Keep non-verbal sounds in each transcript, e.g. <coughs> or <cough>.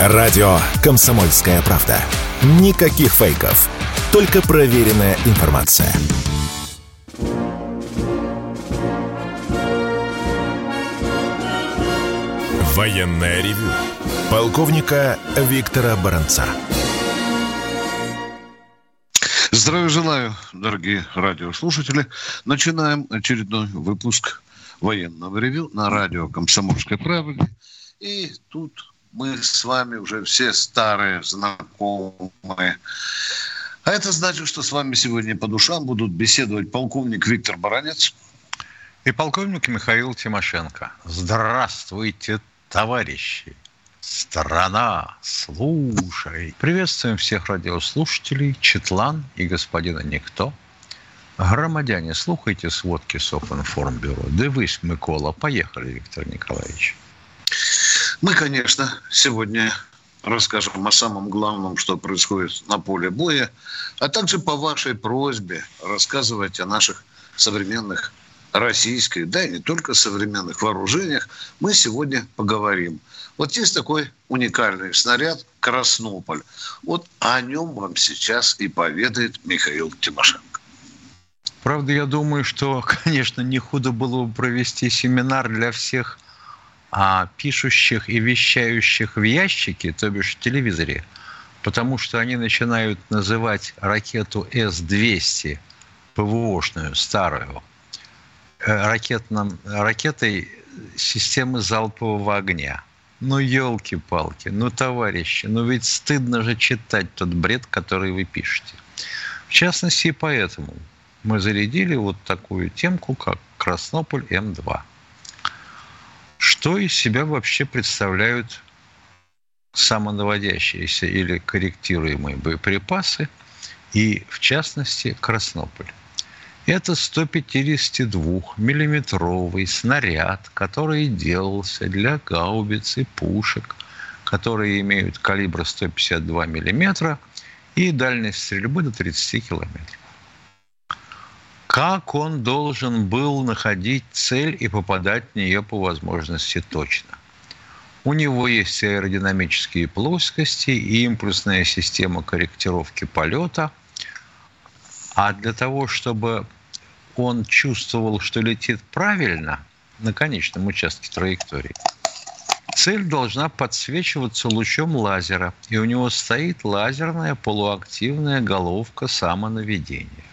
Радио «Комсомольская правда». Никаких фейков. Только проверенная информация. Военная ревю. Полковника Виктора Баранца. Здравия желаю, дорогие радиослушатели. Начинаем очередной выпуск военного ревю на радио «Комсомольская правда». И тут мы с вами уже все старые знакомые. А это значит, что с вами сегодня по душам будут беседовать полковник Виктор Баранец. И полковник Михаил Тимошенко. Здравствуйте, товарищи! Страна, слушай! Приветствуем всех радиослушателей, Четлан и господина Никто. Громадяне, слухайте сводки Софинформбюро. Дивись, Микола. Поехали, Виктор Николаевич. Мы, конечно, сегодня расскажем о самом главном, что происходит на поле боя, а также по вашей просьбе рассказывать о наших современных российских, да и не только современных вооружениях, мы сегодня поговорим. Вот есть такой уникальный снаряд «Краснополь». Вот о нем вам сейчас и поведает Михаил Тимошенко. Правда, я думаю, что, <laughs> конечно, не худо было бы провести семинар для всех а пишущих и вещающих в ящике, то бишь в телевизоре, потому что они начинают называть ракету С-200, ПВОшную, старую, э, ракетным, ракетой системы залпового огня. Ну, елки-палки, ну, товарищи, ну ведь стыдно же читать тот бред, который вы пишете. В частности, и поэтому мы зарядили вот такую темку, как Краснополь М2 что из себя вообще представляют самонаводящиеся или корректируемые боеприпасы, и в частности Краснополь. Это 152-миллиметровый снаряд, который делался для гаубиц и пушек, которые имеют калибр 152 миллиметра и дальность стрельбы до 30 километров как он должен был находить цель и попадать в нее по возможности точно. У него есть аэродинамические плоскости и импульсная система корректировки полета. А для того, чтобы он чувствовал, что летит правильно на конечном участке траектории, цель должна подсвечиваться лучом лазера, и у него стоит лазерная полуактивная головка самонаведения.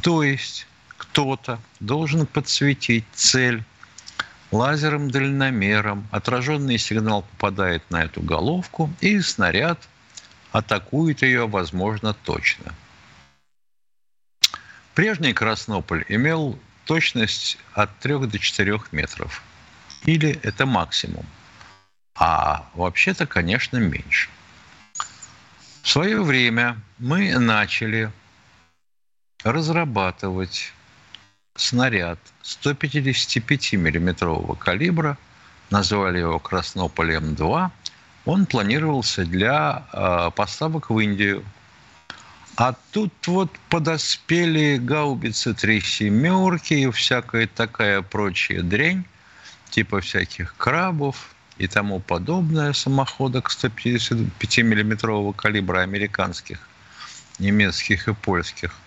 То есть кто-то должен подсветить цель лазером-дальномером. Отраженный сигнал попадает на эту головку, и снаряд атакует ее, возможно, точно. Прежний Краснополь имел точность от 3 до 4 метров. Или это максимум. А вообще-то, конечно, меньше. В свое время мы начали разрабатывать снаряд 155-миллиметрового калибра, назвали его Краснополем-2, он планировался для э, поставок в Индию. А тут вот подоспели гаубицы три семерки и всякая такая прочая дрянь, типа всяких крабов и тому подобное самоходок 155-миллиметрового калибра американских, немецких и польских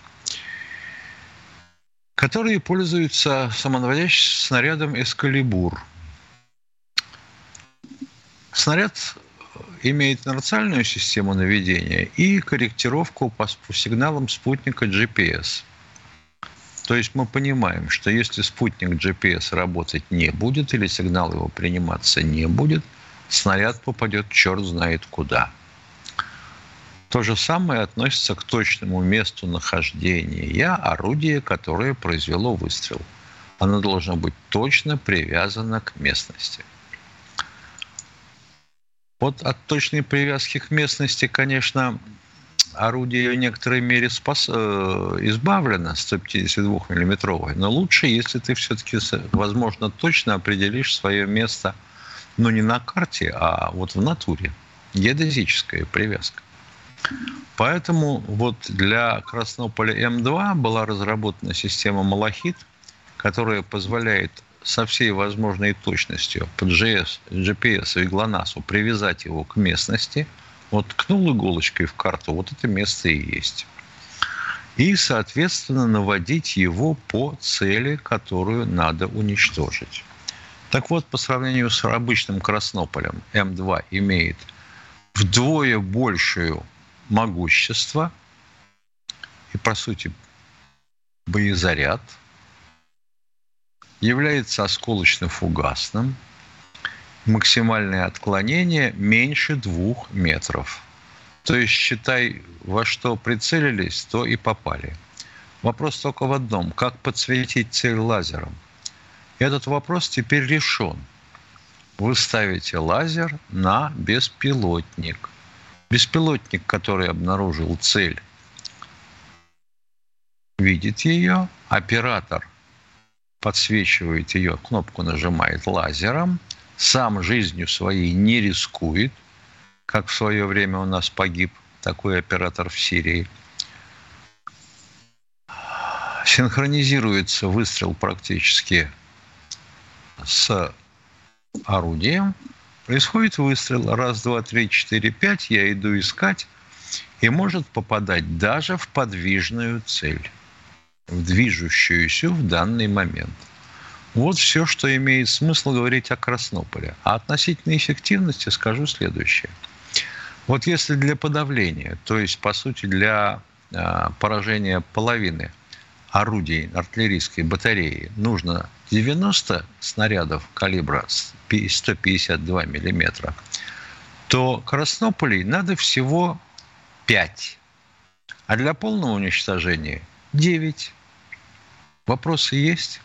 которые пользуются самонаводящим снарядом «Эскалибур». Снаряд имеет инерциальную систему наведения и корректировку по сигналам спутника GPS. То есть мы понимаем, что если спутник GPS работать не будет или сигнал его приниматься не будет, снаряд попадет черт знает куда – то же самое относится к точному месту нахождения орудия, которое произвело выстрел. Оно должно быть точно привязано к местности. Вот от точной привязки к местности, конечно, орудие в некоторой мере спас, э, избавлено 152-миллиметровое, но лучше, если ты все-таки, возможно, точно определишь свое место, но не на карте, а вот в натуре. Геодезическая привязка. Поэтому вот для Краснополя М2 была разработана система Малахит, которая позволяет со всей возможной точностью по GS, GPS и GLONASS привязать его к местности, вот ткнул иголочкой в карту, вот это место и есть. И, соответственно, наводить его по цели, которую надо уничтожить. Так вот, по сравнению с обычным Краснополем, М2 имеет вдвое большее могущество и, по сути, боезаряд – является осколочно-фугасным. Максимальное отклонение меньше двух метров. То есть, считай, во что прицелились, то и попали. Вопрос только в одном. Как подсветить цель лазером? Этот вопрос теперь решен. Вы ставите лазер на беспилотник. Беспилотник, который обнаружил цель, видит ее, оператор – подсвечивает ее, кнопку нажимает лазером, сам жизнью своей не рискует, как в свое время у нас погиб такой оператор в Сирии. Синхронизируется выстрел практически с орудием. Происходит выстрел. Раз, два, три, четыре, пять. Я иду искать. И может попадать даже в подвижную цель в движущуюся в данный момент. Вот все, что имеет смысл говорить о Краснополе. А относительно эффективности скажу следующее. Вот если для подавления, то есть, по сути, для э, поражения половины орудий артиллерийской батареи нужно 90 снарядов калибра 152 миллиметра, то Краснополей надо всего 5. А для полного уничтожения 9. Вопросы есть?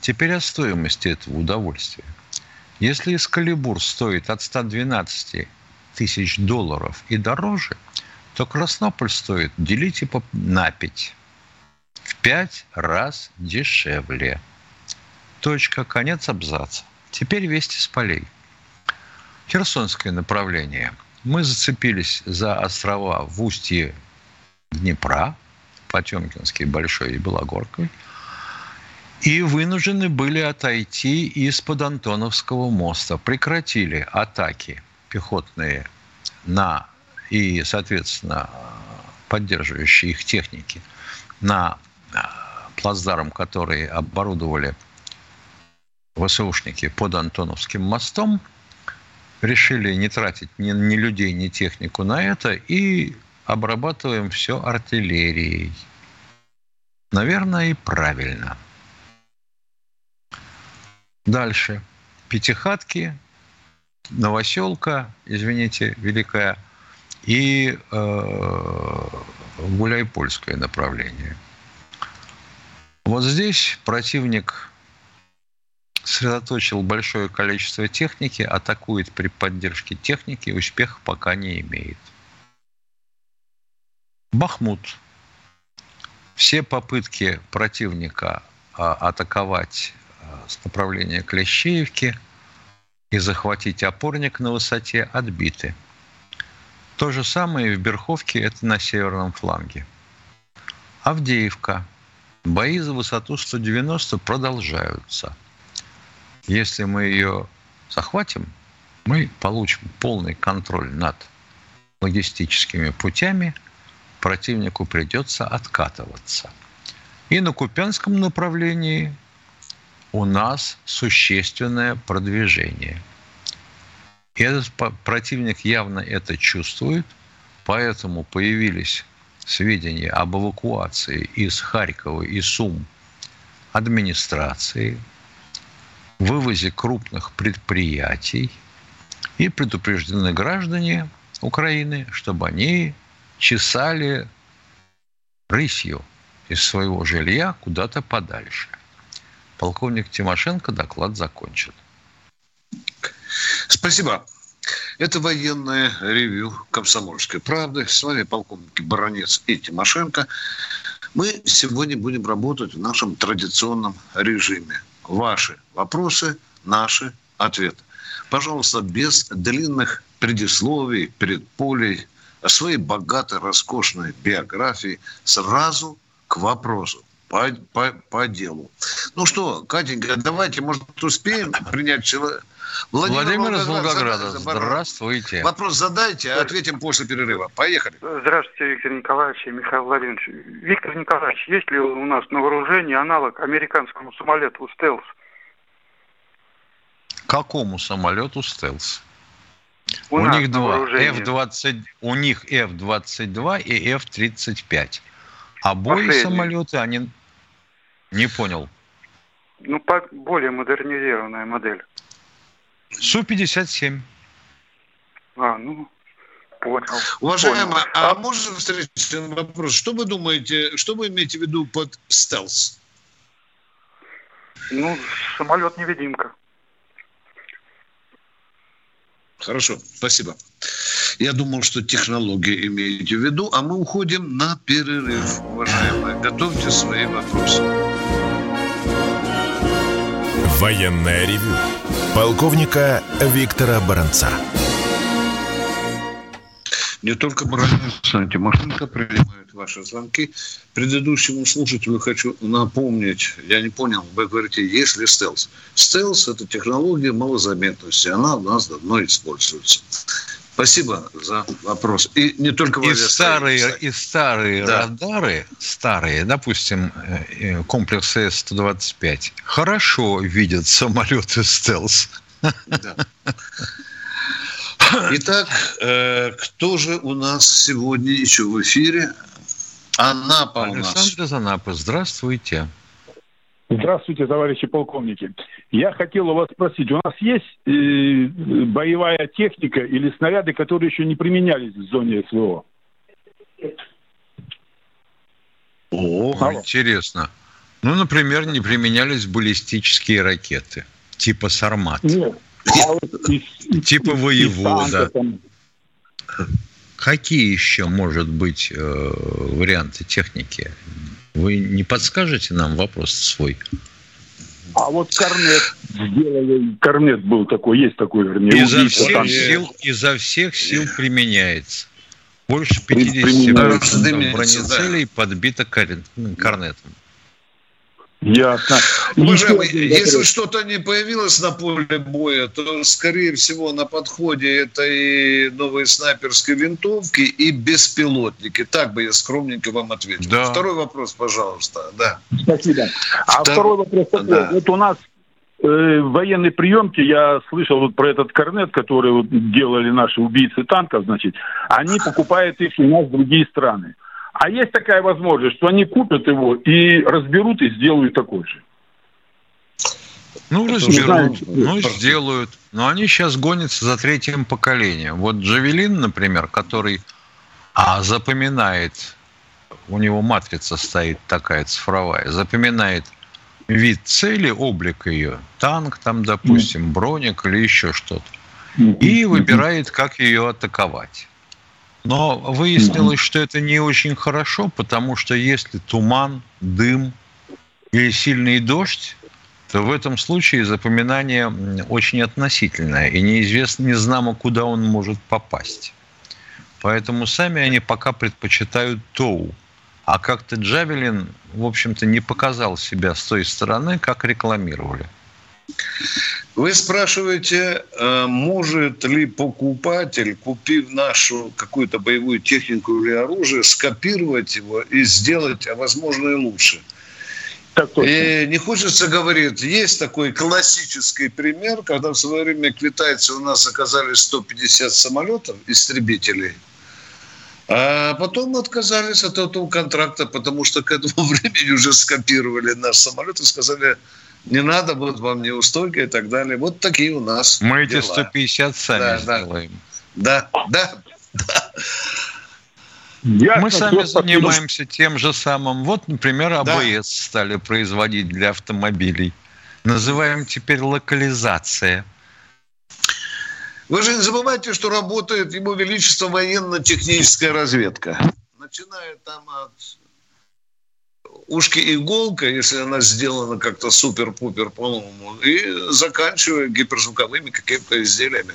Теперь о стоимости этого удовольствия. Если Эскалибур стоит от 112 тысяч долларов и дороже, то Краснополь стоит, делите на 5. В 5 раз дешевле. Точка, конец абзаца. Теперь вести с полей. Херсонское направление. Мы зацепились за острова в устье Днепра, Потемкинский, Большой и Белогоркой – и вынуждены были отойти из-под Антоновского моста. Прекратили атаки пехотные на и, соответственно, поддерживающие их техники на плацдарм, который оборудовали ВСУшники под Антоновским мостом, решили не тратить ни, ни людей, ни технику на это и обрабатываем все артиллерией. Наверное, и правильно – Дальше. Пятихатки, Новоселка, извините, Великая, и э, Гуляйпольское направление. Вот здесь противник сосредоточил большое количество техники, атакует при поддержке техники, успеха пока не имеет. Бахмут. Все попытки противника а, атаковать с направления Клещеевки и захватить опорник на высоте отбиты. То же самое и в Берховке, это на северном фланге. Авдеевка. Бои за высоту 190 продолжаются. Если мы ее захватим, мы получим полный контроль над логистическими путями, противнику придется откатываться. И на Купянском направлении у нас существенное продвижение. И этот противник явно это чувствует, поэтому появились сведения об эвакуации из Харькова и Сум администрации, вывозе крупных предприятий и предупреждены граждане Украины, чтобы они чесали рысью из своего жилья куда-то подальше. Полковник Тимошенко доклад закончит. Спасибо. Это военное ревю «Комсомольской правды». С вами полковники Баранец и Тимошенко. Мы сегодня будем работать в нашем традиционном режиме. Ваши вопросы, наши ответы. Пожалуйста, без длинных предисловий, предполей, своей богатой, роскошной биографии сразу к вопросу. по, по, по делу. Ну что, Катенька, давайте, может, успеем принять человека. Владимир, Владимир из Волгограда. Здравствуйте. Вопрос задайте, а ответим после перерыва. Поехали. Здравствуйте, Виктор Николаевич и Михаил Владимирович. Виктор Николаевич, есть ли у нас на вооружении аналог американскому самолету «Стелс»? Какому самолету «Стелс»? У, у них два. F-20, у них F-22 и F-35. Обои Последний. самолеты, они... Не понял. Ну, более модернизированная модель. Су-57. А, ну, понял. Уважаемый, понял. а, а можно встречный вопрос? Что вы думаете, что вы имеете в виду под стелс? Ну, самолет-невидимка. Хорошо, спасибо. Я думал, что технологии имеете в виду, а мы уходим на перерыв, уважаемые. Готовьте свои вопросы. Военная ревю. Полковника Виктора Баранца. Не только Баранец, Тимошенко принимают ваши звонки. Предыдущему слушателю хочу напомнить, я не понял, вы говорите, есть ли стелс. Стелс – это технология малозаметности, она у нас давно используется. Спасибо за вопрос. И не только и старые, и старые да. радары, старые, допустим, э, э, комплексы С-125, хорошо видят самолеты стелс. Да. Итак, э, кто же у нас сегодня еще в эфире? Анапа у нас. Александр из Анапы, здравствуйте. Здравствуйте, товарищи полковники. Я хотел у вас спросить, у нас есть э, боевая техника или снаряды, которые еще не применялись в зоне СВО? О, Алло. интересно. Ну, например, не применялись баллистические ракеты типа «Сармат». Нет. А вот типа воевода. Какие еще, может быть, э, варианты техники? Вы не подскажете нам вопрос свой? А вот корнет сделали, корнет был такой, есть такой, вернее. Изо всех, сил, изо всех сил применяется. Больше 50 бронецелей подбито корнетом. Ясно. Уважаемый, если что-то не появилось на поле боя, то, скорее всего, на подходе это и новые снайперские винтовки, и беспилотники. Так бы я скромненько вам ответил. Да. Второй вопрос, пожалуйста. Да. Спасибо. А Втор... второй вопрос такой. Да. Вот у нас э, военной приемки, я слышал вот про этот корнет, который вот делали наши убийцы танков, значит, они покупают их у нас в другие страны. А есть такая возможность, что они купят его и разберут и сделают такой же. Ну, разберут, ну, сделают. Но они сейчас гонятся за третьим поколением. Вот Джавелин, например, который а, запоминает, у него матрица стоит такая цифровая, запоминает вид цели, облик ее, танк там, допустим, броник или еще что-то, и выбирает, как ее атаковать. Но выяснилось, что это не очень хорошо, потому что если туман, дым или сильный дождь, то в этом случае запоминание очень относительное, и неизвестно, не знамо, куда он может попасть. Поэтому сами они пока предпочитают ТОУ. А как-то Джавелин, в общем-то, не показал себя с той стороны, как рекламировали. Вы спрашиваете, э, может ли покупатель, купив нашу какую-то боевую технику или оружие, скопировать его и сделать, а возможно и лучше? И не хочется говорить, есть такой классический пример, когда в свое время китайцы у нас оказались 150 самолетов, истребителей, а потом отказались от этого контракта, потому что к этому <laughs> времени уже скопировали наш самолет и сказали, не надо, вот вам неустойка и так далее. Вот такие у нас Мы дела. эти 150 сами да, сделаем. Да, да, да. Ясно, Мы сами занимаемся тем же самым. Вот, например, АБС да. стали производить для автомобилей. Называем теперь локализация. Вы же не забывайте, что работает Его Величество военно-техническая разведка. Начиная там от ушки иголка, если она сделана как-то супер-пупер по-новому, и заканчивая гиперзвуковыми какими-то изделиями.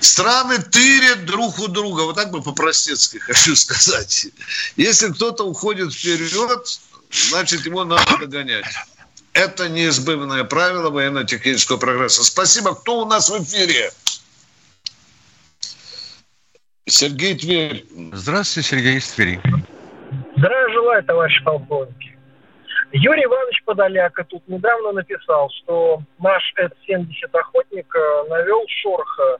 Страны тырят друг у друга, вот так бы по-простецки <laughs> хочу сказать. Если кто-то уходит вперед, значит, его надо догонять. Это неизбывное правило военно-технического прогресса. Спасибо. Кто у нас в эфире? Сергей Тверь. Здравствуйте, Сергей из Твери. Здравия желаю, товарищ полковник. Юрий Иванович Подоляка тут недавно написал, что наш С-70 охотник э, навел шорха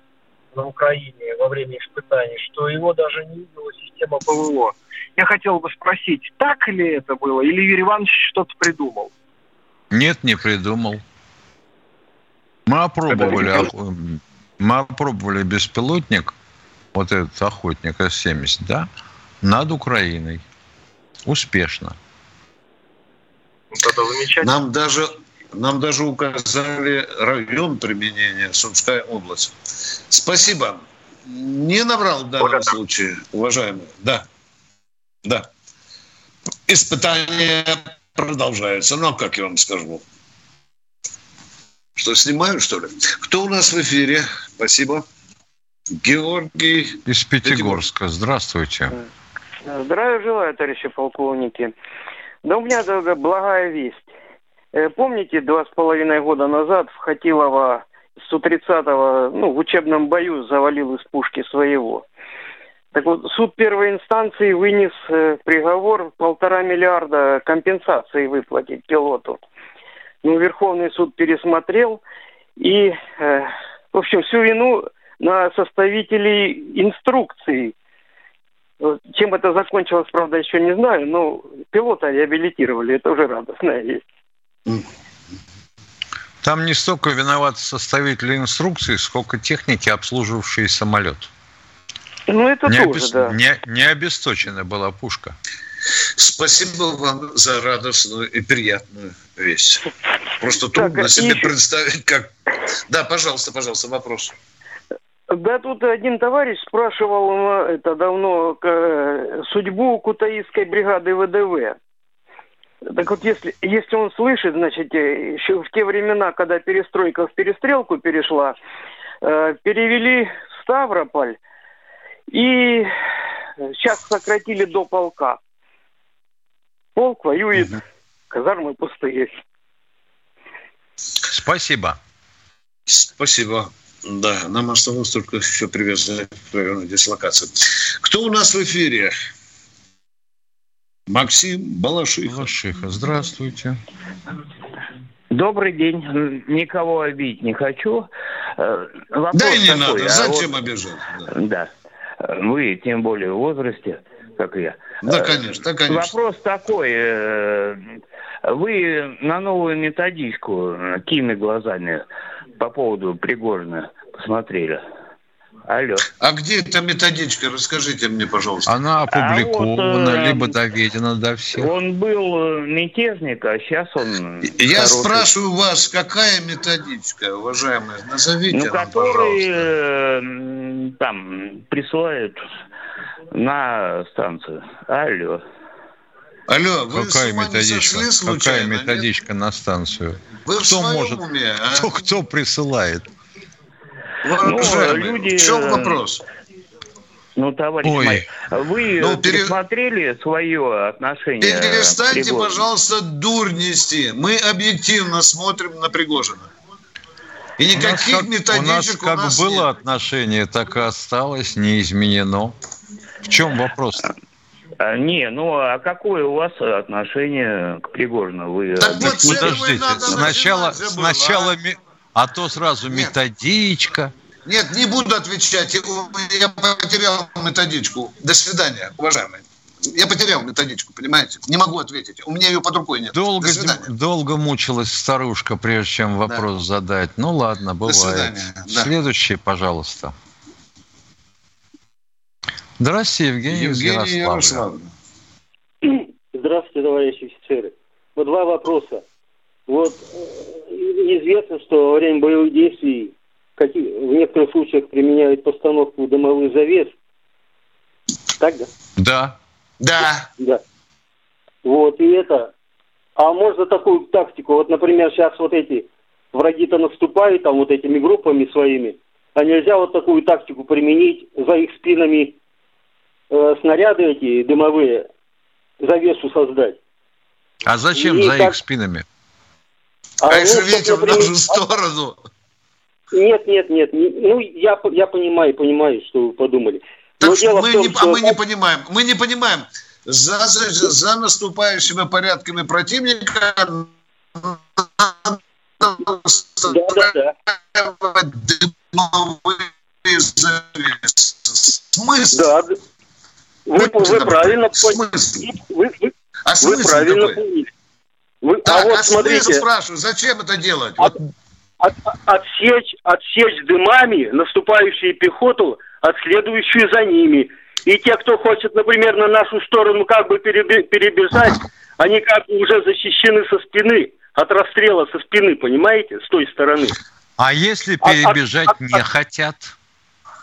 на Украине во время испытаний, что его даже не видела система ПВО. Я хотел бы спросить, так ли это было, или Юрий Иванович что-то придумал? Нет, не придумал. Мы опробовали, мы опробовали беспилотник, вот этот охотник С-70, да, над Украиной. Успешно. Это замечательно. Нам даже, нам даже указали район применения, Сумская область. Спасибо. Не наврал в данном Благодарю. случае, уважаемый. Да. Да. Испытания продолжаются. Ну, как я вам скажу? Что, снимаю, что ли? Кто у нас в эфире? Спасибо. Георгий. Из Пятигорска. Здравствуйте. Здравия желаю, товарищи полковники. Да у меня благая весть. Э, помните, два с половиной года назад в Хатилово Су-30 ну, в учебном бою завалил из пушки своего. Так вот, суд первой инстанции вынес э, приговор полтора миллиарда компенсации выплатить пилоту. Ну, Верховный суд пересмотрел и, э, в общем, всю вину на составителей инструкции. Чем это закончилось, правда, еще не знаю, но пилота реабилитировали, это уже радостная весть. Там не столько виноваты составители инструкции, сколько техники, обслуживавшие самолет. Ну, это не тоже, обес... да. Не, не обесточена была пушка. Спасибо вам за радостную и приятную вещь. Просто трудно так, себе и... представить, как... Да, пожалуйста, пожалуйста, вопрос. Да, тут один товарищ спрашивал это давно судьбу Кутаисской бригады ВДВ. Так вот, если, если он слышит, значит, э, еще в те времена, когда перестройка в перестрелку перешла, э, перевели в Ставрополь, и сейчас сократили до полка. Полк воюет, угу. казармы пустые. Спасибо. Спасибо. Да, нам осталось только еще привязать к району дислокации. Кто у нас в эфире? Максим Балашиха. Балашиха, здравствуйте. Добрый день. Никого обидеть не хочу. Э, вопрос да и не такой, надо. А Зачем вот, обижать? Да. да. Вы, тем более в возрасте, как я. Да, э, конечно, конечно. Вопрос такой. Э, вы на новую методичку какими глазами по поводу Пригожина посмотрели? Алло. А где эта методичка? Расскажите мне, пожалуйста. Она опубликована, а вот, э, либо доведена до всех. Он был мятежник, а сейчас он... Я хороший. спрашиваю вас, какая методичка, уважаемая? Назовите ну, нам, который э, там присылают на станцию. Алло. Алло, вы какая методичка? Какая методичка Нет? на станцию? Вы кто может? Уме, а? кто, кто присылает? Ну, люди... В чем э, вопрос? Ну, товарищ Ой. мой, вы ну, пере... пересмотрели свое отношение? Перестаньте, пожалуйста, дурь нести. Мы объективно смотрим на Пригожина. И никаких у методичек у нас как у нас было нет. отношение, так и осталось, не изменено. В чем вопрос? Не, ну а какое у вас отношение к Пригожину? Вы так вот, подождите, сначала, сначала, а? а то сразу Нет. методичка. Нет, не буду отвечать. Я потерял методичку. До свидания, уважаемые. Я потерял методичку, понимаете? Не могу ответить. У меня ее под рукой нет. Долго, долго мучилась старушка, прежде чем вопрос да. задать. Ну ладно, бывает. До свидания. Да. Следующий, пожалуйста. Здравствуйте, Евгений, Евгений из Ярославля. Здравствуйте, товарищи офицеры. Вот два вопроса. Вот э, известно, что во время боевых действий в некоторых случаях применяют постановку дымовых завес. Так, да? Да. Да. Да. Вот, и это... А можно такую тактику, вот, например, сейчас вот эти враги-то наступают там вот этими группами своими, а нельзя вот такую тактику применить, за их спинами э, снаряды эти дымовые, завесу создать. А зачем и за так... их спинами? А, а если ветер в нашу сторону? Нет, нет, нет. Ну, я, я понимаю, понимаю, что вы подумали. Так Но дело мы, том, не, что... а мы не понимаем. Мы не понимаем. За, за, за наступающими порядками противника да, да, да. Смысл? Да, вы, вы правильно поняли. Вы, вы, а вы правильно какой? поняли. Вы, а так, а вот а смотрите. спрашиваю, зачем это делать? От, от, отсечь, отсечь дымами наступающую пехоту от следующую за ними. И те, кто хочет, например, на нашу сторону как бы перебежать, они как бы уже защищены со спины, от расстрела со спины, понимаете, с той стороны. А если перебежать от, от, не от, хотят?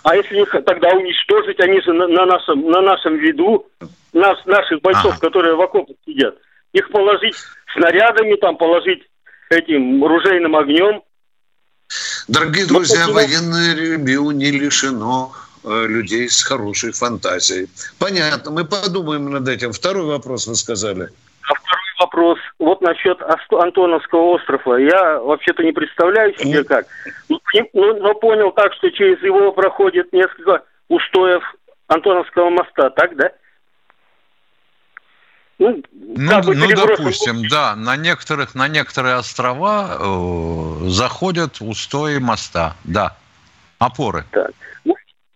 А если не тогда уничтожить, они же на, на, нашем, на нашем виду, нас, наших бойцов, ага. которые в окопах сидят, их положить снарядами, там положить этим ружейным огнем. Дорогие друзья, Но, военное ревью не лишено э, людей с хорошей фантазией. Понятно, мы подумаем над этим. Второй вопрос вы сказали. Вот насчет Антоновского острова. Я вообще-то не представляю себе как. Но, но, но понял так, что через его проходит несколько устоев Антоновского моста, так, да? Ну, ну, ну допустим, да, на некоторых, на некоторые острова э, заходят устои моста, да, опоры. Так.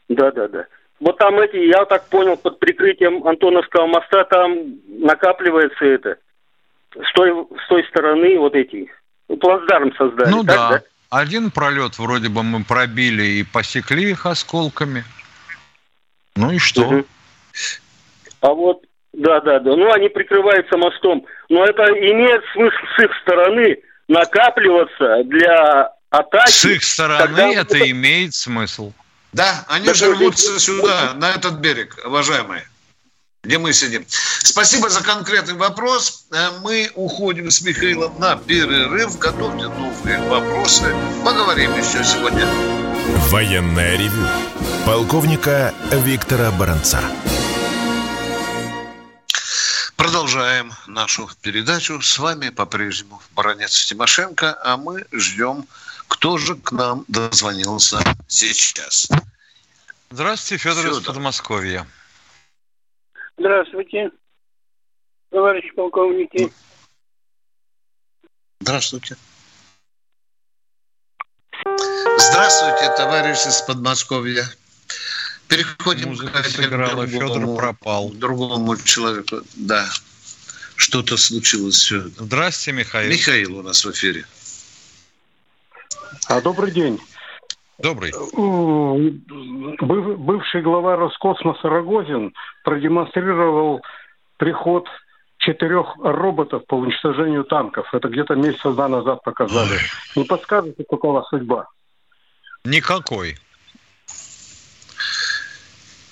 Да, да, да. Вот там эти, я так понял, под прикрытием Антоновского моста там накапливается это. С той, с той стороны вот эти, плацдарм создали. Ну так, да. да, один пролет вроде бы мы пробили и посекли их осколками. Ну и что? Угу. А вот да, да, да. Ну, они прикрываются мостом. Но это имеет смысл с их стороны накапливаться для атаки. С их стороны Тогда... это имеет смысл. Да, они же рвутся сюда, на этот берег, уважаемые, где мы сидим. Спасибо за конкретный вопрос. Э, мы уходим с Михаилом на перерыв. Готовьте новые вопросы. Поговорим еще сегодня. Военная ревю. Полковника Виктора Баранца. Продолжаем нашу передачу. С вами по-прежнему Баранец Тимошенко, а мы ждем, кто же к нам дозвонился сейчас. Здравствуйте, Федор, Федор. из Подмосковья. Здравствуйте, товарищ полковники. Здравствуйте. Здравствуйте, товарищ из Подмосковья. Переходим Музыка к сыграла, Федор пропал. Другому человеку, да. Что-то случилось. Все. Здравствуйте, Михаил. Михаил у нас в эфире. А, добрый день. Добрый. Бывший глава Роскосмоса Рогозин продемонстрировал приход четырех роботов по уничтожению танков. Это где-то месяца два назад показали. Ой. Не подскажете, какова судьба? Никакой.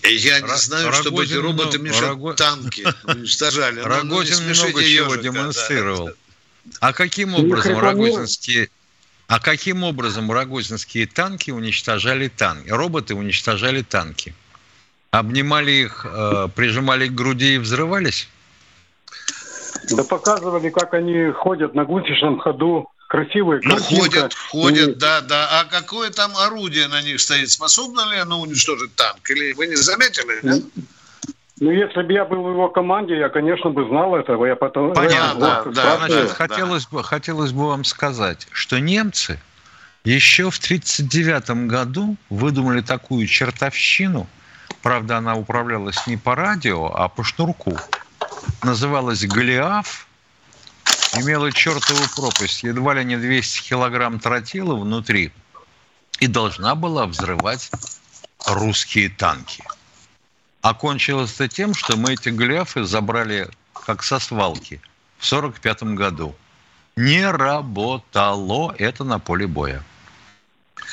Я не знаю, Рогозин чтобы эти роботы много, мешают Рого... танки уничтожали. <laughs> Ну, Рогозин много чего демонстрировал. А каким образом рогозинские... А каким образом рогозинские танки уничтожали танки? Роботы уничтожали танки? Обнимали их, э, прижимали к груди и взрывались? Да показывали, как они ходят на гусечном ходу, красивые. Ну, ходят, ходят, и... да, да. А какое там орудие на них стоит? Способно ли оно уничтожить танк? Или вы не заметили? Нет? Ну, если бы я был в его команде, я, конечно, бы знал этого. Я потом... Понятно, вот, да. Значит, да. Хотелось, бы, хотелось бы вам сказать, что немцы еще в 1939 году выдумали такую чертовщину, правда, она управлялась не по радио, а по шнурку. Называлась «Голиаф», имела чертову пропасть, едва ли не 200 килограмм тротила внутри, и должна была взрывать русские танки. Окончилось это тем, что мы эти гляфы забрали как со свалки в 1945 году. Не работало это на поле боя.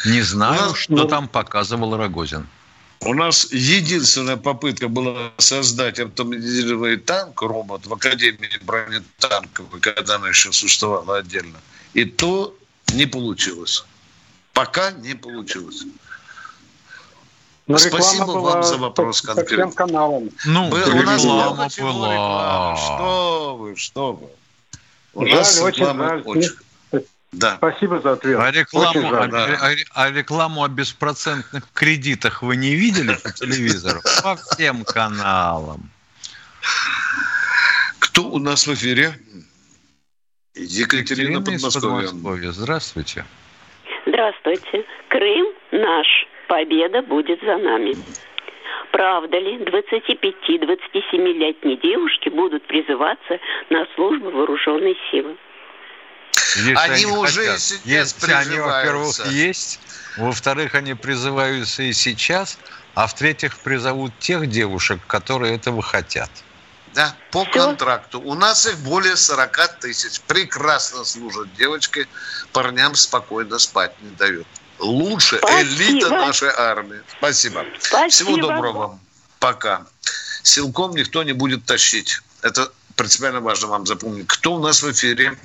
Не знаю, нас, что ну, там показывал Рогозин. У нас единственная попытка была создать автоматизированный танк, робот, в Академии бронетанковой, когда она еще существовала отдельно. И то не получилось. Пока не получилось. Но Спасибо вам за вопрос конкретно. каналом. Ну, Был, у нас реклама была. Что вы, что вы. У жаль, нас очень жаль. Очень... Да. Спасибо за ответ. А рекламу, жаль, да. а, а рекламу о беспроцентных кредитах вы не видели по телевизору? По всем каналам. Кто у нас в эфире? Екатерина, Екатерина Подмосковье. Здравствуйте. Здравствуйте. Крым наш. Победа будет за нами. Правда ли 25-27-летние девушки будут призываться на службу вооруженной силы? Если они, они уже хотят. сейчас Если они, во-первых, есть, во-вторых, они призываются и сейчас, а в-третьих, призовут тех девушек, которые этого хотят. Да, по Все? контракту. У нас их более 40 тысяч. Прекрасно служат девочки, парням спокойно спать не дают. Лучше Спасибо. элита нашей армии. Спасибо. Спасибо. Всего доброго вам. Пока. Силком никто не будет тащить. Это принципиально важно вам запомнить. Кто у нас в эфире?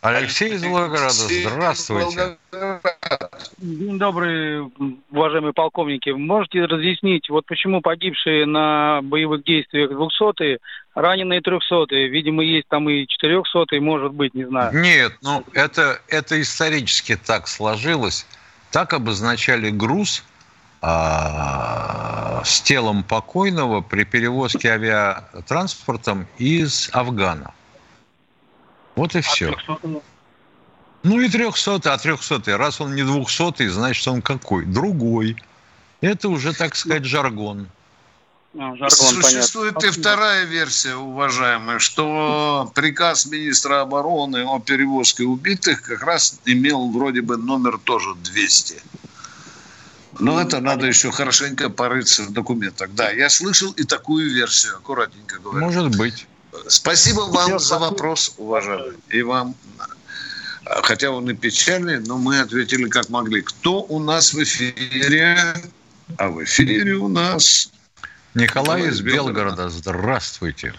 Алексей из Волгограда, здравствуйте. День добрый, уважаемые полковники. Можете разъяснить, вот почему погибшие на боевых действиях 200-е, раненые 300-е? Видимо, есть там и 400-е, может быть, не знаю. Нет, ну это, это исторически так сложилось. Так обозначали груз а, с телом покойного при перевозке авиатранспортом из Афгана. Вот и а все. Ну и 300 а 300 раз он не 200 значит он какой? Другой. Это уже, так сказать, жаргон. А, жаргон Существует понятно. и вторая версия, уважаемая, что приказ министра обороны о перевозке убитых как раз имел вроде бы номер тоже 200. Но это надо еще хорошенько порыться в документах. Да, я слышал и такую версию, аккуратненько говоря. Может быть. Спасибо вам за вопрос, уважаемый. И вам, хотя он и печальный, но мы ответили как могли. Кто у нас в эфире? А в эфире у нас... Николай из Белгорода. Здравствуйте.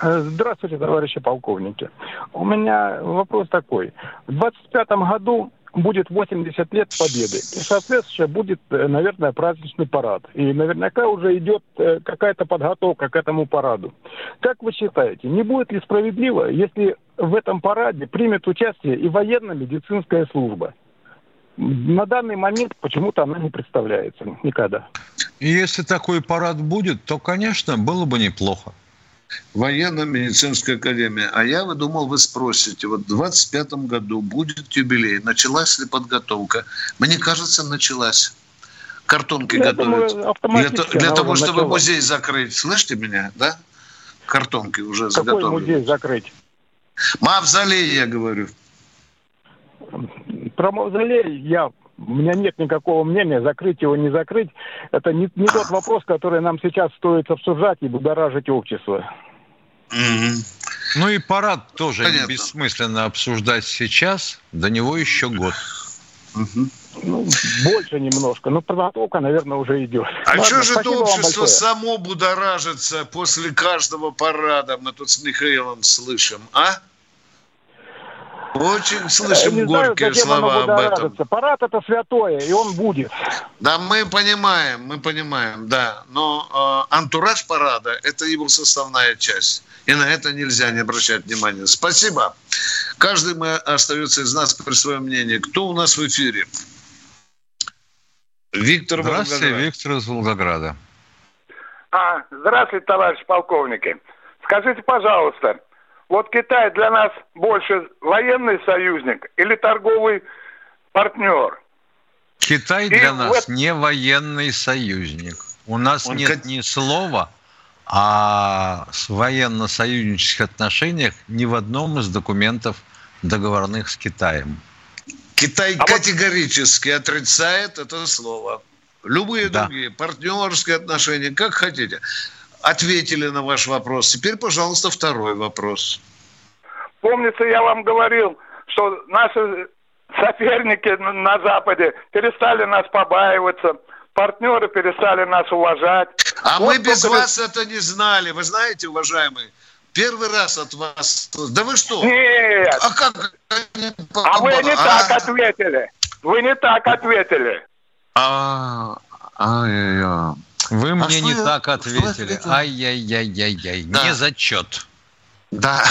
Э, здравствуйте, товарищи полковники. У меня вопрос такой. В 25 году будет 80 лет Победы. И, соответственно, будет, э, наверное, праздничный парад. И наверняка уже идет э, какая-то подготовка к этому параду. Как вы считаете, не будет ли справедливо, если в этом параде примет участие и военно-медицинская служба? На данный момент почему-то она не представляется никогда. И если такой парад будет, то, конечно, было бы неплохо военно-медицинская академия. А я думал, вы спросите, вот в 25 году будет юбилей, началась ли подготовка? Мне кажется, началась. Картонки я готовят. Думаю, для, для того, чтобы началась. музей закрыть. Слышите меня, да? Картонки уже Какой заготовлены. музей закрыть? Мавзолей, я говорю. Про мавзолей я у меня нет никакого мнения, закрыть его, не закрыть. Это не, не тот вопрос, который нам сейчас стоит обсуждать и будоражить общество. Ну и парад тоже Понятно. бессмысленно обсуждать сейчас, до него еще год. Ну, больше немножко, но подготовка, наверное, уже идет. А Ладно, что же это общество само будоражится после каждого парада, мы тут с Михаилом слышим, а? Очень слышим не горькие знаю, слова об этом. Парад это святое, и он будет. Да, мы понимаем, мы понимаем, да. Но э, антураж парада – это его составная часть. И на это нельзя не обращать внимания. Спасибо. Каждый мы остается из нас при своем мнении. Кто у нас в эфире? Виктор Здравствуйте, Волгоград. Виктор из Волгограда. А, здравствуйте, товарищ полковники. Скажите, пожалуйста, вот Китай для нас больше военный союзник или торговый партнер? Китай для И нас вот... не военный союзник. У нас Он нет как... ни слова о военно-союзнических отношениях ни в одном из документов договорных с Китаем. Китай а категорически вот... отрицает это слово. Любые да. другие партнерские отношения, как хотите ответили на ваш вопрос. Теперь, пожалуйста, второй вопрос. Помнится, я вам говорил, что наши соперники на Западе перестали нас побаиваться, партнеры перестали нас уважать. А вот мы без только... вас это не знали. Вы знаете, уважаемые, первый раз от вас... Да вы что? Нет. А как? А вы не а... так ответили. Вы не так ответили. А, ай-яй-яй. Вы а мне не я, так ответили. Ай-яй-яй-яй-яй. Да. Не зачет. Да.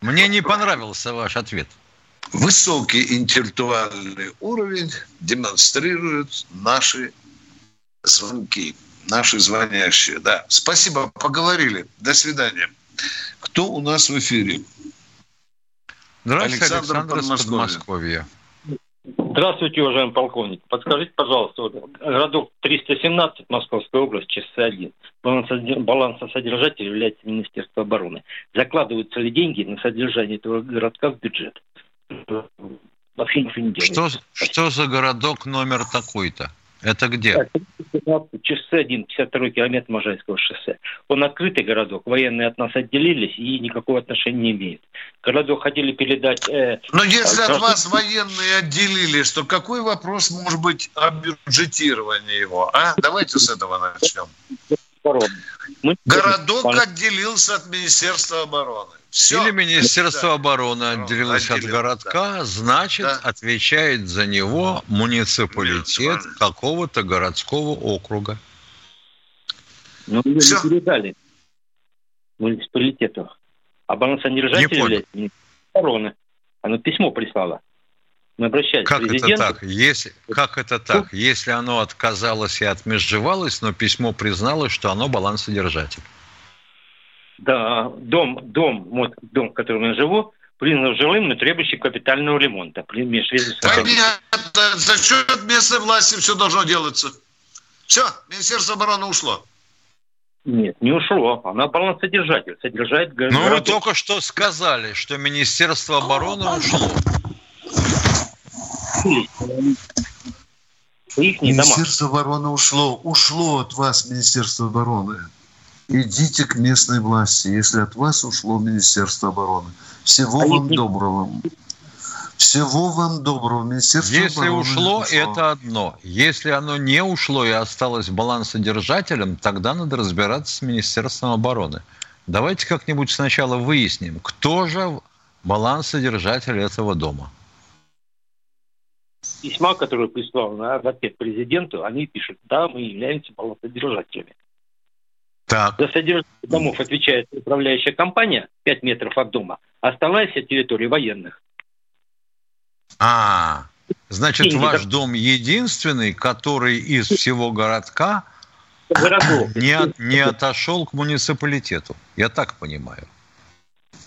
Мне не понравился ваш ответ. Высокий интеллектуальный уровень демонстрируют наши звонки, наши звонящие. Да, спасибо, поговорили. До свидания. Кто у нас в эфире? Здравствуйте, Александр, Александр из Подмосковья. Здравствуйте, уважаемый полковник. Подскажите, пожалуйста, вот, городок 317, Московская область, ЧС 1. Балансосодержатель является Министерство обороны. Закладываются ли деньги на содержание этого городка в бюджет? Вообще ничего не делается. Что, что за городок номер такой-то? Это где? Часы 1, 52 километр Можайского шоссе. Он открытый городок, военные от нас отделились и никакого отношения не имеют. Городок хотели передать... Э, Но если от вас военные отделились, то какой вопрос может быть о бюджетировании его? А? Давайте с этого начнем. Мы... Городок отделился от Министерства обороны. Все. Или Министерство да. обороны отделилось от городка, да. значит, да. отвечает за него муниципалитет какого-то городского округа. Ну, ее не передали муниципалитету. А обороны. Оно письмо прислало. Мы обращались как к президенту. Это так? Если, как это так? Если оно отказалось и отмежевалось, но письмо признало, что оно балансодержатель. Да, дом, дом, вот дом, в котором я живу, признан жилым, но требующий капитального ремонта. Понятно. За счет местной власти все должно делаться. Все, Министерство обороны ушло. Нет, не ушло. Она балансодержатель. Содержает город. Ну, вы только что сказали, что Министерство обороны ушло. Министерство обороны ушло. Ушло от вас Министерство обороны идите к местной власти, если от вас ушло Министерство обороны. Всего а вам если... доброго. Всего вам доброго. Министерство Если обороны ушло, ушло, это одно. Если оно не ушло и осталось балансодержателем, тогда надо разбираться с Министерством обороны. Давайте как-нибудь сначала выясним, кто же балансодержатель этого дома. Письма, которые прислал на ответ президенту, они пишут, да, мы являемся балансодержателями. Так. За содержание домов отвечает управляющая компания 5 метров от дома, а остальная вся территория военных. А, значит, Деньги ваш дом единственный, который из всего городка <coughs> не, не отошел к муниципалитету. Я так понимаю.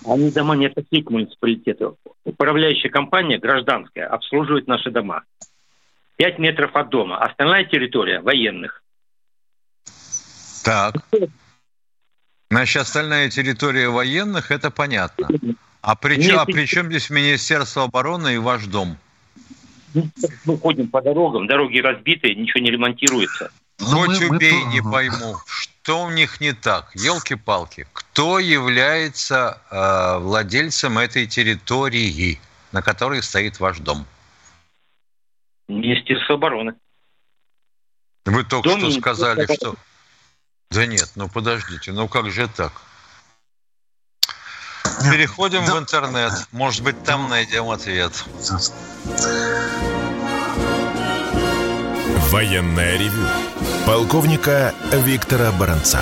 Они дома не отошли к муниципалитету. Управляющая компания гражданская обслуживает наши дома. 5 метров от дома. Остальная территория военных. Так. Значит, остальная территория военных, это понятно. А при, Нет, а при чем здесь Министерство обороны и ваш дом? Мы ходим по дорогам, дороги разбиты, ничего не ремонтируется. Ну, Хоть мы, убей, мы... не пойму, что у них не так. Елки-палки. Кто является э, владельцем этой территории, на которой стоит ваш дом? Министерство обороны. Вы только дом что сказали, что да нет, ну подождите, ну как же так? Переходим да. в интернет. Может быть, там найдем ответ. Военная ревю. Полковника Виктора Баранца.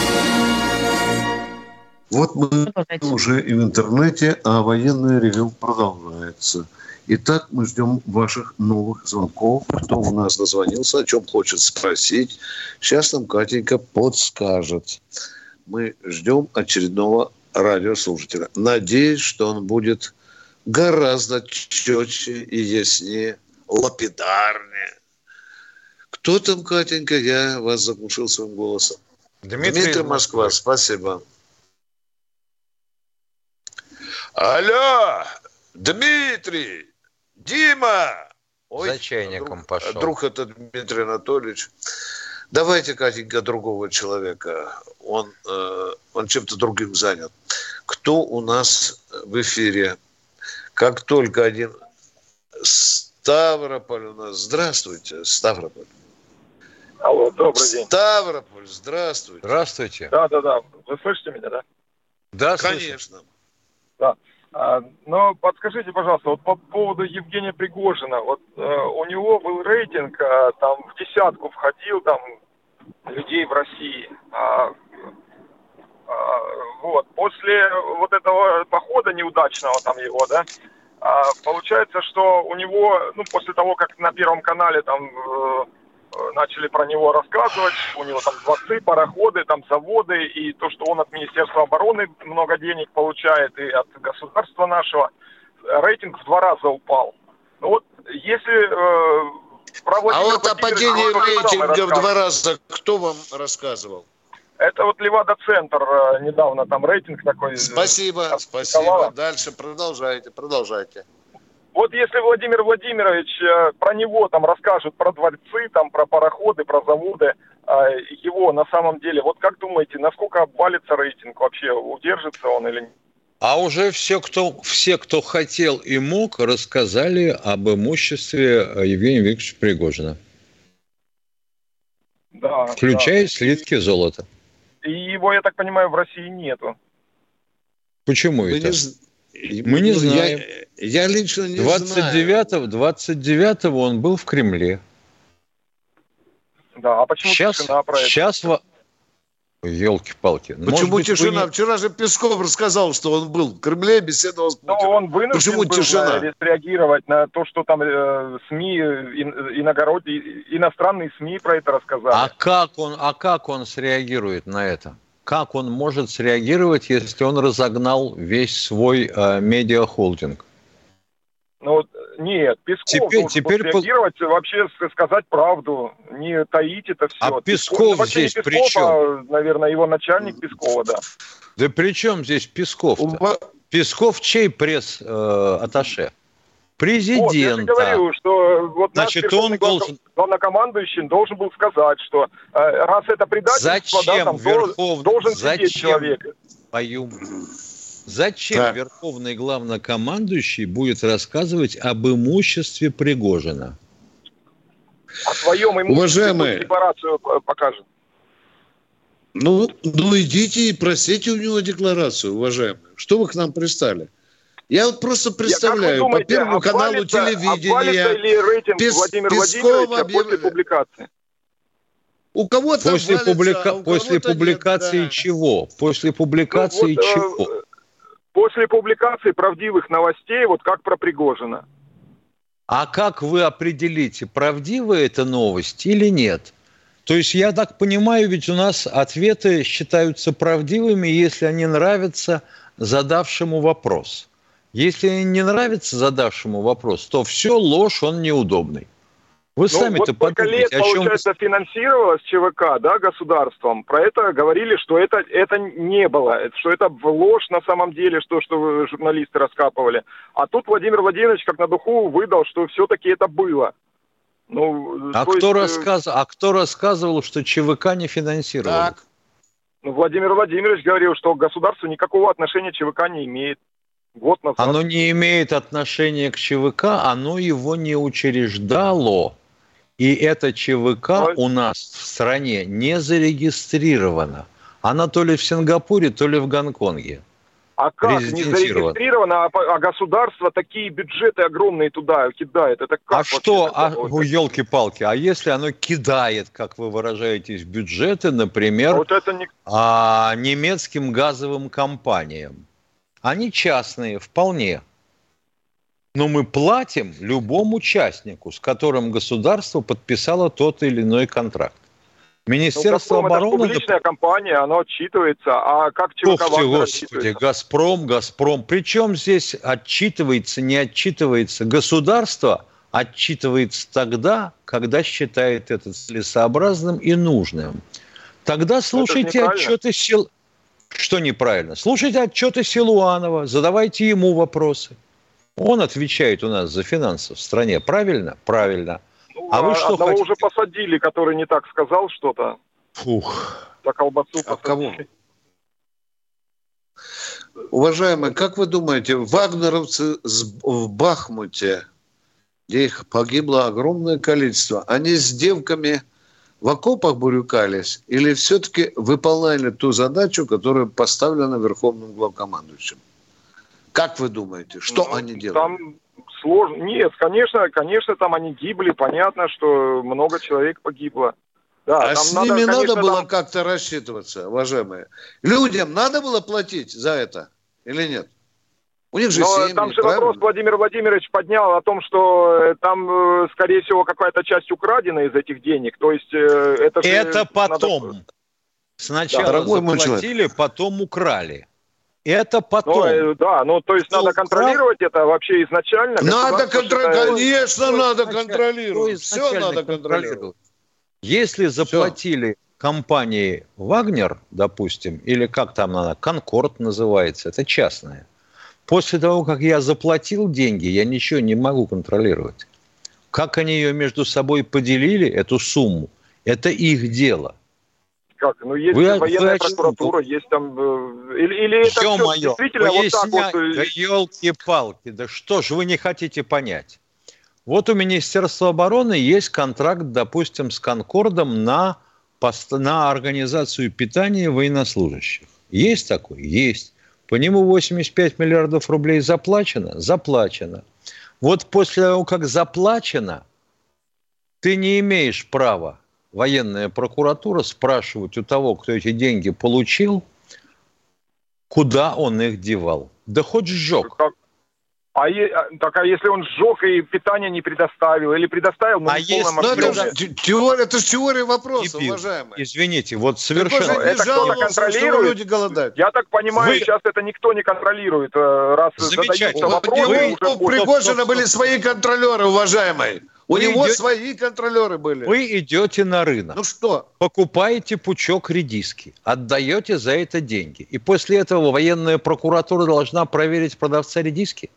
Вот мы уже и в интернете, а военное ревю продолжается. Итак, мы ждем ваших новых звонков. Кто у нас дозвонился, о чем хочет спросить. Сейчас нам Катенька подскажет. Мы ждем очередного радиослушателя. Надеюсь, что он будет гораздо четче и яснее, лапидарнее. Кто там, Катенька? Я вас заглушил своим голосом. Дмитрий, Дмитрий Москва, спасибо. Алло, Дмитрий, Дима. Ой, За чайником друг, пошел. Друг это Дмитрий Анатольевич. Давайте, Катенька, другого человека. Он, э, он чем-то другим занят. Кто у нас в эфире? Как только один... Ставрополь у нас. Здравствуйте, Ставрополь. Алло, добрый день. Ставрополь, здравствуйте. Здравствуйте. Да, да, да. Вы слышите меня, да? Да, конечно. Да. А, но подскажите, пожалуйста, вот по поводу Евгения Пригожина, вот э, у него был рейтинг, э, там в десятку входил там людей в России. А, а, вот после вот этого похода неудачного там его, да, получается, что у него, ну после того, как на первом канале там Э, начали про него рассказывать, у него там дворцы, пароходы, там заводы, и то, что он от Министерства обороны много денег получает, и от государства нашего, рейтинг в два раза упал. Ну вот, если э, про А вот о падении рейтинга в два раза кто вам рассказывал? Это вот Левада-центр э, недавно там рейтинг такой. Спасибо, спасибо. Дальше продолжайте, продолжайте. Вот если Владимир Владимирович э, про него там расскажет, про дворцы, там, про пароходы, про заводы, э, его на самом деле, вот как думаете, насколько обвалится рейтинг вообще, удержится он или нет? А уже все кто, все, кто хотел и мог, рассказали об имуществе Евгения Викторовича Пригожина. Да, Включая да. слитки золота. И его, я так понимаю, в России нету. Почему Вы это? Не... Мы не ну, знаем. Я, я лично не 29 знаю. 29 он был в Кремле. Да, а почему сейчас, тишина про это? Сейчас во... Елки-палки. Почему быть, тишина? Не... Вчера же Песков рассказал, что он был в Кремле, беседовал с Путиным. Но он вынужден Почему был тишина? реагировать на то, что там э, СМИ, иногород... иностранные СМИ про это рассказали. А как он, а как он среагирует на это? Как он может среагировать, если он разогнал весь свой э, медиахолдинг? Ну, нет, Песков теперь, теперь реагировать, по... вообще сказать правду, не таить это все. А Песков, Песков здесь Песков, при чем? А, наверное, его начальник Пескова, да. Да при чем здесь Песков? -то? Песков чей пресс-атташе? Э, президента. Вот, я же говорю, что вот Значит, он должен... главнокомандующий должен был сказать, что э, раз это предательство, Зачем да, там Верхов... должен Зачем? сидеть человек. Пою. Зачем да. верховный главнокомандующий будет рассказывать об имуществе Пригожина? О своем имуществе Уважаемые... декларацию покажет. Ну, ну идите и просите у него декларацию, уважаемые. Что вы к нам пристали? Я вот просто представляю, думаете, по Первому каналу телевидения... ли рейтинг Пес, Владимира Песков после публикации? У кого-то после, обвалится, публика... у после публикации нет, да. чего? После публикации ну, вот, чего? Э, после публикации правдивых новостей, вот как про Пригожина. А как вы определите, правдивая эта новость или нет? То есть, я так понимаю, ведь у нас ответы считаются правдивыми, если они нравятся задавшему вопрос. Если не нравится задавшему вопрос, то все ложь, он неудобный. Вы ну, сами-то вот подумайте, лет, о чем... получается, финансировалось ЧВК, да, государством. Про это говорили, что это, это не было, что это ложь на самом деле, что, что журналисты раскапывали. А тут Владимир Владимирович как на духу выдал, что все-таки это было. Ну, а, кто есть... Э, рассказ... а кто рассказывал, что ЧВК не финансировал? Так. Ну, Владимир Владимирович говорил, что государство никакого отношения ЧВК не имеет год назад. Оно не имеет отношения к ЧВК, оно его не учреждало. И эта ЧВК Но... у нас в стране не зарегистрирована. Она то ли в Сингапуре, то ли в Гонконге. А как не зарегистрировано, а, а государство такие бюджеты огромные туда кидает? Это как а что, а, ну, елки-палки, а если оно кидает, как вы выражаетесь, бюджеты, например, вот это не... а, немецким газовым компаниям? Они частные, вполне. Но мы платим любому участнику, с которым государство подписало тот или иной контракт. Министерство ну, обороны... Это публичная компания, оно отчитывается. А как ЧВК Ух ты, Господи, Газпром, Газпром. Причем здесь отчитывается, не отчитывается. Государство отчитывается тогда, когда считает это целесообразным и нужным. Тогда слушайте отчеты сил... Что неправильно? Слушайте отчеты Силуанова, задавайте ему вопросы. Он отвечает у нас за финансы в стране. Правильно? Правильно. а вы что одного хотите? уже посадили, который не так сказал что-то. Фух. За колбасу а кого? Уважаемые, как вы думаете, вагнеровцы в Бахмуте, где их погибло огромное количество, они с девками в окопах бурюкались или все-таки выполняли ту задачу, которая поставлена Верховным главкомандующим? Как вы думаете, что ну, они делали? Там сложно. Нет, конечно, конечно, там они гибли. Понятно, что много человек погибло. Да, а с надо, ними конечно, надо было там... как-то рассчитываться, уважаемые. Людям надо было платить за это или нет? У них же Но семьи, там же правильно? вопрос Владимир Владимирович поднял о том, что э, там, э, скорее всего, какая-то часть украдена из этих денег. То есть э, это же... Это потом. Надо... Сначала да, заплатили, потом украли. Это потом. Ну, да, ну то есть ну, надо контролировать это вообще изначально. Надо контролировать, конечно, что надо контролировать. Все надо контролировать. Если заплатили Все. компании Вагнер, допустим, или как там она, Конкорд называется, это частная. После того, как я заплатил деньги, я ничего не могу контролировать. Как они ее между собой поделили, эту сумму, это их дело. Как? Ну, есть вы, военная вы прокуратура, есть там... Э, или, или это все мое, действительно вот так вот... Э, да елки-палки, да что ж вы не хотите понять? Вот у Министерства обороны есть контракт, допустим, с Конкордом на, на организацию питания военнослужащих. Есть такой? Есть. По нему 85 миллиардов рублей заплачено? Заплачено. Вот после того, как заплачено, ты не имеешь права, военная прокуратура, спрашивать у того, кто эти деньги получил, куда он их девал. Да хоть сжег. Как, а, е, а, так, а если он сжег и питание не предоставил, или предоставил, но а если, ну, это, же, теория, это же теория вопроса, Дебил. уважаемый. Извините, вот совершенно... Это кто-то контролирует? люди голодают. Я так понимаю, Вы... сейчас это никто не контролирует, э, раз задаются вопросы. Вы, у Пригожина были свои контролеры, уважаемые. У вы него идете, свои контролеры были. Вы идете на рынок. Ну что? Покупаете пучок редиски, отдаете за это деньги. И после этого военная прокуратура должна проверить продавца редиски?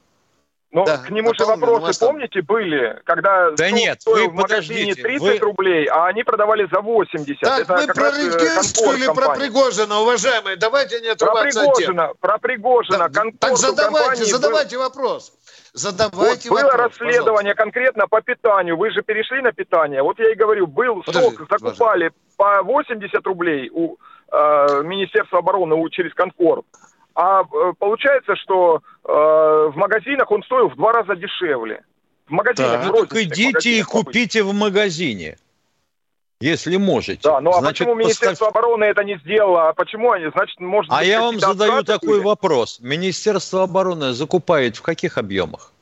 Но да, к нему же вопросы, помните, были, когда да нет, стоил вы в магазине 30 вы... рублей, а они продавали за 80. Так, Это вы про Рентгенскую или про Пригожина, уважаемые? Давайте не отрываться про Пригожина, от Про Пригожина, да, Так задавайте, задавайте был... вопрос. Задавайте вот, было вопрос, расследование пожалуйста. конкретно по питанию. Вы же перешли на питание. Вот я и говорю, был Подождите, сок, закупали пожалуйста. по 80 рублей у э, Министерства обороны у, через Конкорд. А э, получается, что э, в магазинах он стоил в два раза дешевле. В магазинах. Да. Так идите и купите в магазине. Если можете. Да, ну а значит, почему Министерство постав... обороны это не сделало? А почему они, значит, может А я вам задаю такой или? вопрос. Министерство обороны закупает в каких объемах?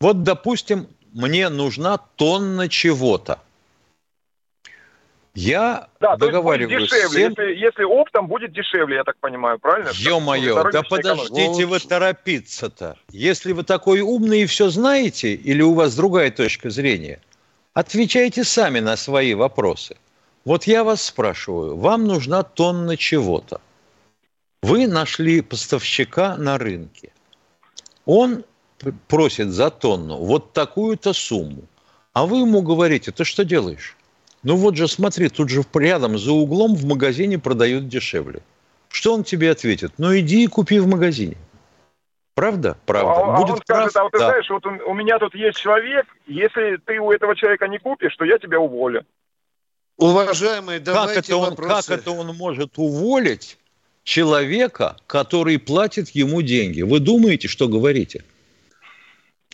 Вот, допустим, мне нужна тонна чего-то. Я да, договариваюсь дешевле. Всем... Если, если оптом будет дешевле, я так понимаю, правильно? Ё-моё, да подождите вы торопиться-то. Если вы такой умный и все знаете, или у вас другая точка зрения, отвечайте сами на свои вопросы. Вот я вас спрашиваю, вам нужна тонна чего-то. Вы нашли поставщика на рынке. Он просит за тонну вот такую-то сумму. А вы ему говорите, ты что делаешь? Ну вот же смотри, тут же рядом за углом в магазине продают дешевле. Что он тебе ответит? Ну иди и купи в магазине. Правда? Правда. А, Будет а он прав? скажет, а вот ты да. знаешь, вот у, у меня тут есть человек, если ты у этого человека не купишь, то я тебя уволю. Уважаемые, давайте как это он, вопросы. Как это он может уволить человека, который платит ему деньги? Вы думаете, что говорите?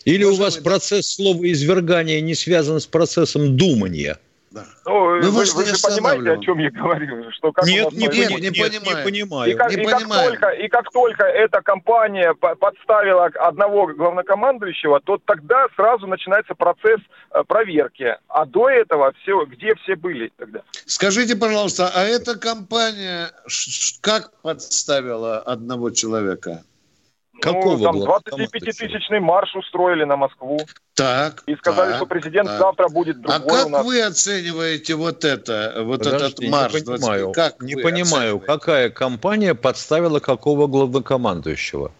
Или Уважаемые... у вас процесс слова извергания не связан с процессом думания? Да. Ну, ну вы, вы же понимаете, о чем я говорю? <laughs> Что как нет, не, нет, не, нет, понимаю. не понимаю. И как, не и, понимаю. Как только, и как только эта компания подставила одного главнокомандующего, то тогда сразу начинается процесс э, проверки. А до этого все, где все были тогда? Скажите, пожалуйста, а эта компания как подставила одного человека? Какого ну, там 25-тысячный марш устроили на Москву. Так. И сказали, так, что президент так. завтра будет другой А как вы оцениваете вот это, вот Подожди, этот марш? Не понимаю, как не понимаю какая компания подставила какого главнокомандующего?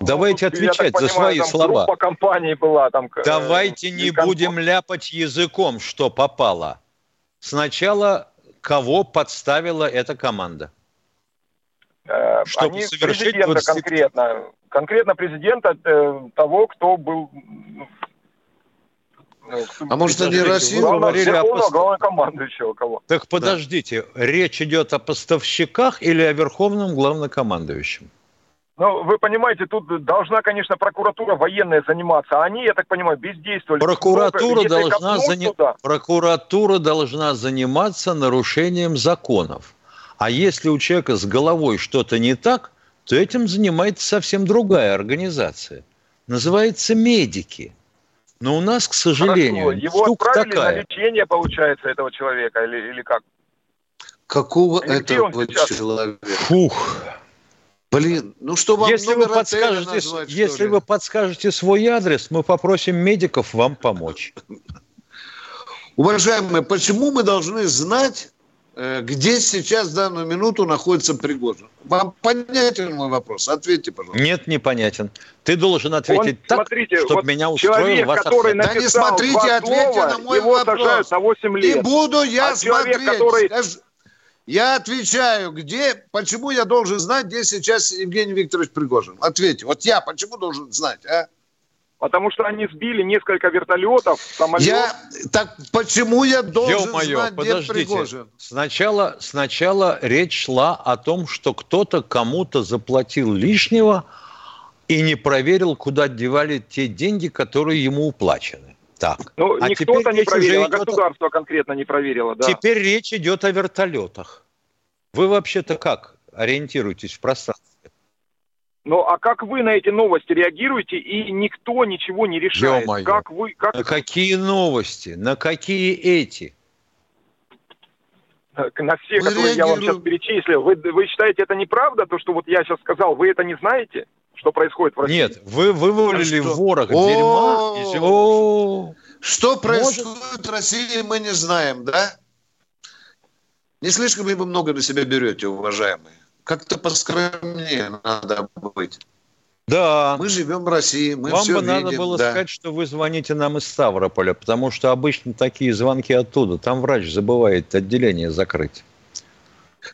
Давайте ну, отвечать понимаю, за свои там слова. Группа компании была там. Э, Давайте не будем ляпать языком, что попало. Сначала кого подставила эта команда? Чтобы Они совершить президента 20... конкретно. Конкретно президента э, того, кто был ну, а может, они Россию говорили о пост... главнокомандующего кого? Так подождите, да. речь идет о поставщиках или о верховном главнокомандующем? Ну, вы понимаете, тут должна, конечно, прокуратура военная заниматься. А они, я так понимаю, бездействовали. Прокуратура, должна, зани... Прокуратура должна заниматься нарушением законов. А если у человека с головой что-то не так, то этим занимается совсем другая организация. Называется медики. Но у нас, к сожалению, Хорошо. Его отправили такая. на лечение, получается, этого человека, или, или как? Какого или этого человека? Фух. Блин, ну что вам если вы подскажете, назвать, Если вы подскажете свой адрес, мы попросим медиков вам помочь. Уважаемые, почему мы должны знать, где сейчас в данную минуту находится Пригожин? Вам понятен мой вопрос? Ответьте, пожалуйста. Нет, непонятен. Ты должен ответить Он, так, смотрите, чтобы вот меня устроил человек, ваш который ответ. Да не смотрите, ответьте на мой его вопрос. на 8 лет. Не буду я а смотреть. Человек, который... Скажи... Я отвечаю, где, почему я должен знать, где сейчас Евгений Викторович Пригожин? Ответьте. Вот я почему должен знать, а? Потому что они сбили несколько вертолетов, самолет. Я, так почему я должен Ё-моё, знать, подождите. где Пригожин? Сначала, сначала речь шла о том, что кто-то кому-то заплатил лишнего и не проверил, куда девали те деньги, которые ему уплачены. Так. Ну, а не кто-то не проверил, а государство о... конкретно не проверило, да. Теперь речь идет о вертолетах. Вы вообще-то как ориентируетесь в пространстве? Ну, а как вы на эти новости реагируете, и никто ничего не решает? Ё-моё. Как вы, как... На какие новости? На какие эти? На все, мы которые реагируем... я вам сейчас перечислил. Вы, вы считаете, это неправда, то, что вот я сейчас сказал? Вы это не знаете? что происходит в России. Нет, вы вывалили а ворох дерьма. Что происходит в России, мы не знаем, да? Не слишком ли вы много на себя берете, уважаемые? Как-то поскромнее надо быть. Да. Мы живем в России, мы Вам все бы видим. надо было да. сказать, что вы звоните нам из Ставрополя, потому что обычно такие звонки оттуда. Там врач забывает отделение закрыть.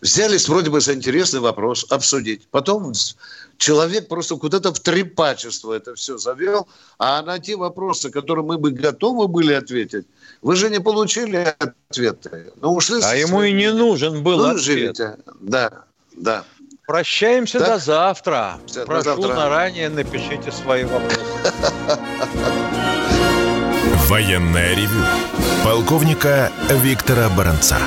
Взялись вроде бы за интересный вопрос обсудить. Потом человек просто куда-то в трепачество это все завел, а на те вопросы, которые мы бы готовы были ответить, вы же не получили ответы. Ну, ушли а ему и не нужен был ну, ответ. Живите. Да, да. Прощаемся так? до завтра. Все, Прошу до завтра. заранее напишите свои вопросы. <laughs> Военная ревю. Полковника Виктора Баранца.